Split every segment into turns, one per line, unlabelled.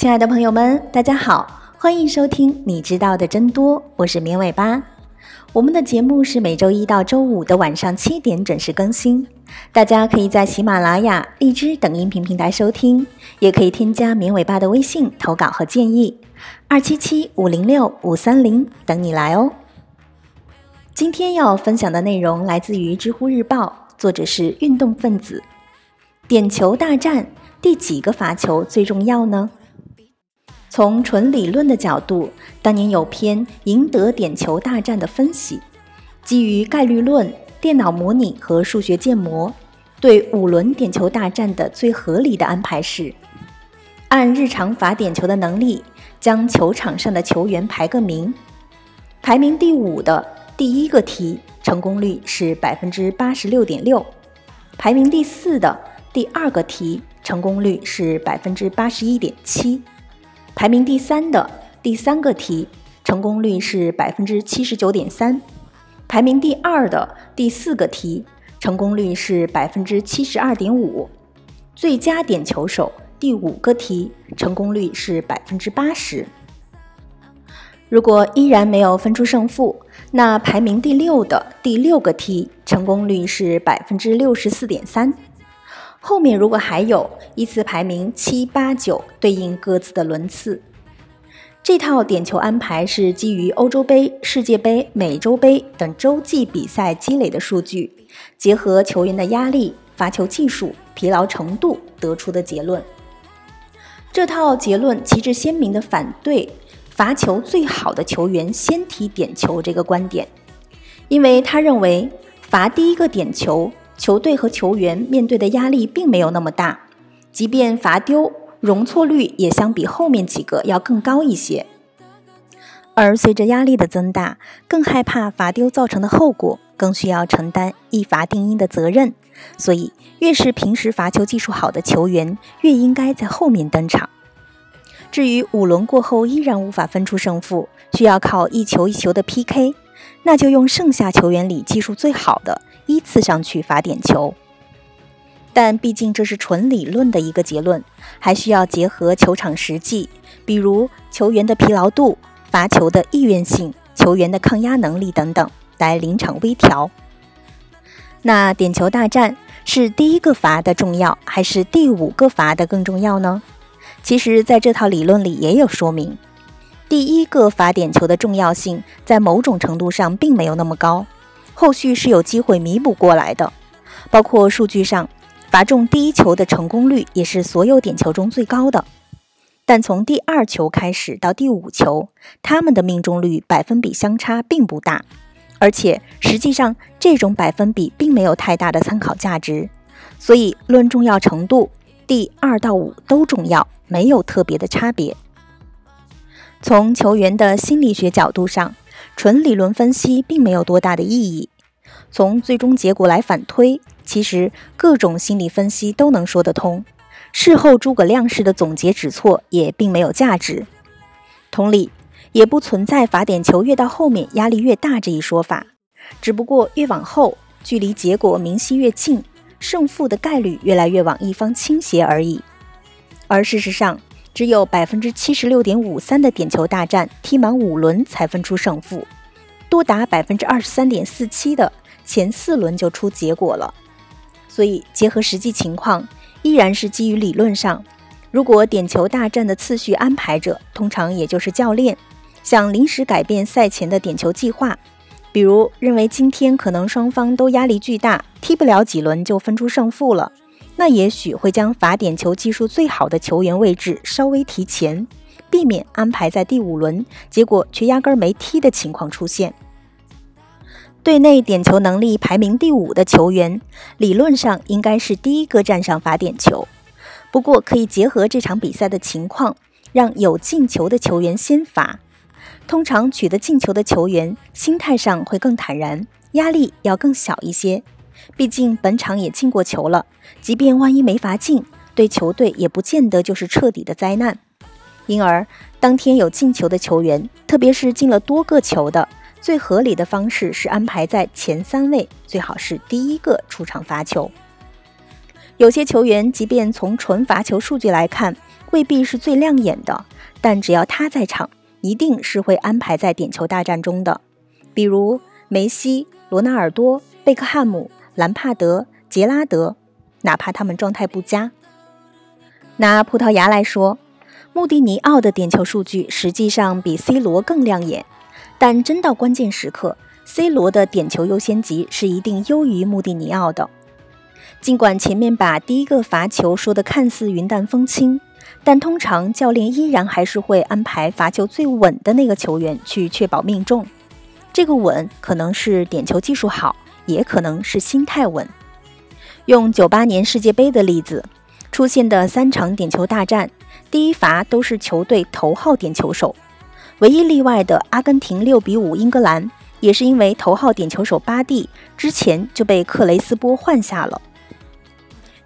亲爱的朋友们，大家好，欢迎收听《你知道的真多》，我是绵尾巴。我们的节目是每周一到周五的晚上七点准时更新，大家可以在喜马拉雅、荔枝等音频平台收听，也可以添加绵尾巴的微信投稿和建议，二七七五零六五三零等你来哦。今天要分享的内容来自于知乎日报，作者是运动分子。点球大战第几个罚球最重要呢？从纯理论的角度，当年有篇赢得点球大战的分析，基于概率论、电脑模拟和数学建模，对五轮点球大战的最合理的安排是：按日常罚点球的能力，将球场上的球员排个名，排名第五的第一个题成功率是百分之八十六点六，排名第四的第二个题成功率是百分之八十一点七。排名第三的第三个题成功率是百分之七十九点三，排名第二的第四个题成功率是百分之七十二点五，最佳点球手第五个题成功率是百分之八十。如果依然没有分出胜负，那排名第六的第六个题成功率是百分之六十四点三。后面如果还有依次排名七八九对应各自的轮次，这套点球安排是基于欧洲杯、世界杯、美洲杯等洲际比赛积累的数据，结合球员的压力、罚球技术、疲劳程度得出的结论。这套结论旗帜鲜明地反对罚球最好的球员先踢点球这个观点，因为他认为罚第一个点球。球队和球员面对的压力并没有那么大，即便罚丢，容错率也相比后面几个要更高一些。而随着压力的增大，更害怕罚丢造成的后果，更需要承担一罚定音的责任。所以，越是平时罚球技术好的球员，越应该在后面登场。至于五轮过后依然无法分出胜负，需要靠一球一球的 PK，那就用剩下球员里技术最好的。依次上去罚点球，但毕竟这是纯理论的一个结论，还需要结合球场实际，比如球员的疲劳度、罚球的意愿性、球员的抗压能力等等来临场微调。那点球大战是第一个罚的重要，还是第五个罚的更重要呢？其实，在这套理论里也有说明，第一个罚点球的重要性在某种程度上并没有那么高。后续是有机会弥补过来的，包括数据上罚中第一球的成功率也是所有点球中最高的。但从第二球开始到第五球，他们的命中率百分比相差并不大，而且实际上这种百分比并没有太大的参考价值。所以论重要程度，第二到五都重要，没有特别的差别。从球员的心理学角度上。纯理论分析并没有多大的意义。从最终结果来反推，其实各种心理分析都能说得通。事后诸葛亮式的总结指错也并没有价值。同理，也不存在罚点球越到后面压力越大这一说法。只不过越往后，距离结果明晰越近，胜负的概率越来越往一方倾斜而已。而事实上，只有百分之七十六点五三的点球大战踢满五轮才分出胜负，多达百分之二十三点四七的前四轮就出结果了。所以结合实际情况，依然是基于理论上，如果点球大战的次序安排者通常也就是教练，想临时改变赛前的点球计划，比如认为今天可能双方都压力巨大，踢不了几轮就分出胜负了。那也许会将罚点球技术最好的球员位置稍微提前，避免安排在第五轮，结果却压根儿没踢的情况出现。队内点球能力排名第五的球员，理论上应该是第一个站上罚点球。不过可以结合这场比赛的情况，让有进球的球员先罚。通常取得进球的球员心态上会更坦然，压力要更小一些。毕竟本场也进过球了，即便万一没罚进，对球队也不见得就是彻底的灾难。因而，当天有进球的球员，特别是进了多个球的，最合理的方式是安排在前三位，最好是第一个出场罚球。有些球员，即便从纯罚球数据来看，未必是最亮眼的，但只要他在场，一定是会安排在点球大战中的。比如梅西、罗纳尔多、贝克汉姆、兰帕德、杰拉德，哪怕他们状态不佳。拿葡萄牙来说，穆蒂尼奥的点球数据实际上比 C 罗更亮眼，但真到关键时刻，C 罗的点球优先级是一定优于穆蒂尼奥的。尽管前面把第一个罚球说的看似云淡风轻，但通常教练依然还是会安排罚球最稳的那个球员去确保命中。这个稳可能是点球技术好，也可能是心态稳。用九八年世界杯的例子，出现的三场点球大战，第一罚都是球队头号点球手，唯一例外的阿根廷六比五英格兰，也是因为头号点球手巴蒂之前就被克雷斯波换下了。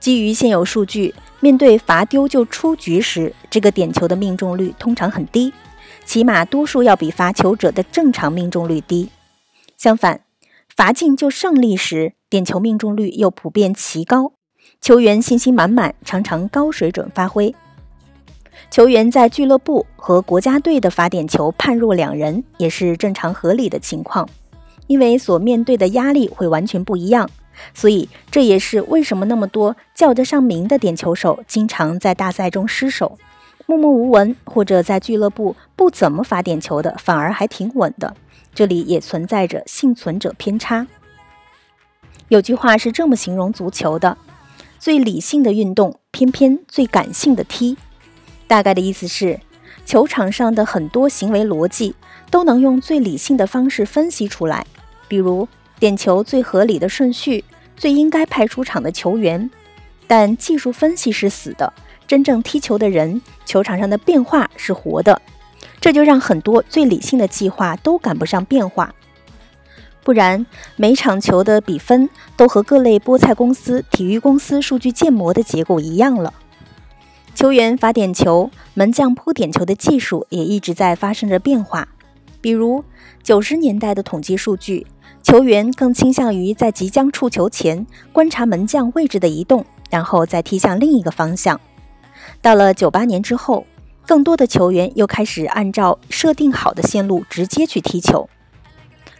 基于现有数据，面对罚丢就出局时，这个点球的命中率通常很低，起码多数要比罚球者的正常命中率低。相反，罚进就胜利时，点球命中率又普遍奇高，球员信心满满，常常高水准发挥。球员在俱乐部和国家队的罚点球判若两人，也是正常合理的情况，因为所面对的压力会完全不一样。所以，这也是为什么那么多叫得上名的点球手经常在大赛中失手，默默无闻，或者在俱乐部不怎么罚点球的，反而还挺稳的。这里也存在着幸存者偏差。有句话是这么形容足球的：最理性的运动，偏偏最感性的踢。大概的意思是，球场上的很多行为逻辑都能用最理性的方式分析出来，比如。点球最合理的顺序，最应该派出场的球员，但技术分析是死的，真正踢球的人，球场上的变化是活的，这就让很多最理性的计划都赶不上变化。不然，每场球的比分都和各类菠菜公司、体育公司数据建模的结果一样了。球员罚点球，门将扑点球的技术也一直在发生着变化，比如九十年代的统计数据。球员更倾向于在即将触球前观察门将位置的移动，然后再踢向另一个方向。到了九八年之后，更多的球员又开始按照设定好的线路直接去踢球。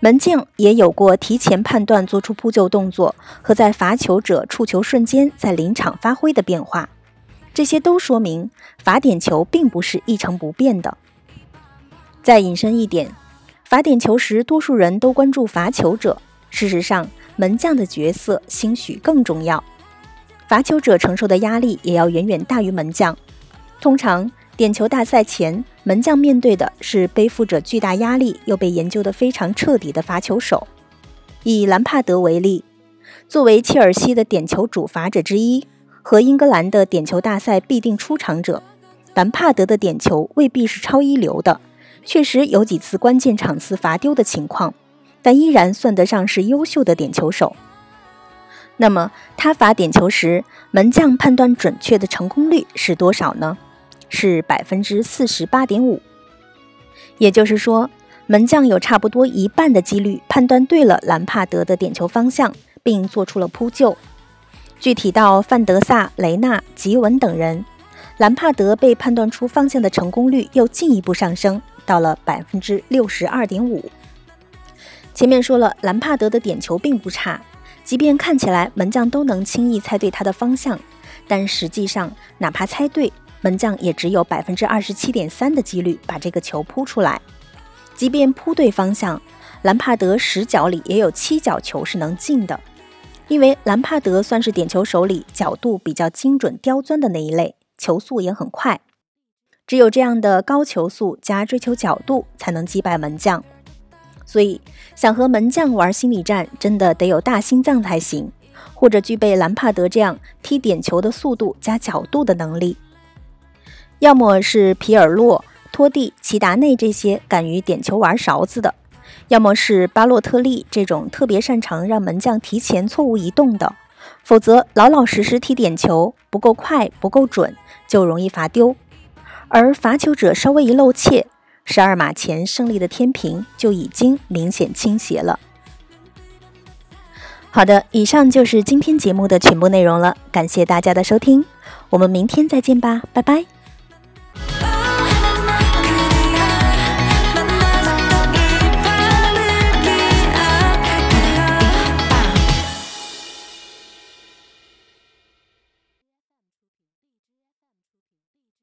门将也有过提前判断、做出扑救动作和在罚球者触球瞬间在临场发挥的变化。这些都说明罚点球并不是一成不变的。再引申一点。罚点球时，多数人都关注罚球者。事实上，门将的角色兴许更重要。罚球者承受的压力也要远远大于门将。通常，点球大赛前，门将面对的是背负着巨大压力又被研究得非常彻底的罚球手。以兰帕德为例，作为切尔西的点球主罚者之一，和英格兰的点球大赛必定出场者，兰帕德的点球未必是超一流的。确实有几次关键场次罚丢的情况，但依然算得上是优秀的点球手。那么他罚点球时，门将判断准确的成功率是多少呢？是百分之四十八点五。也就是说，门将有差不多一半的几率判断对了兰帕德的点球方向，并做出了扑救。具体到范德萨、雷纳、吉文等人，兰帕德被判断出方向的成功率又进一步上升。到了百分之六十二点五。前面说了，兰帕德的点球并不差，即便看起来门将都能轻易猜对他的方向，但实际上哪怕猜对，门将也只有百分之二十七点三的几率把这个球扑出来。即便扑对方向，兰帕德十脚里也有七脚球是能进的，因为兰帕德算是点球手里角度比较精准、刁钻的那一类，球速也很快。只有这样的高球速加追求角度，才能击败门将。所以，想和门将玩心理战，真的得有大心脏才行，或者具备兰帕德这样踢点球的速度加角度的能力。要么是皮尔洛、托蒂、齐达内这些敢于点球玩勺子的，要么是巴洛特利这种特别擅长让门将提前错误移动的。否则，老老实实踢点球不够快、不够准，就容易罚丢。而罚球者稍微一露怯，十二码前胜利的天平就已经明显倾斜了。好的，以上就是今天节目的全部内容了，感谢大家的收听，我们明天再见吧，拜拜。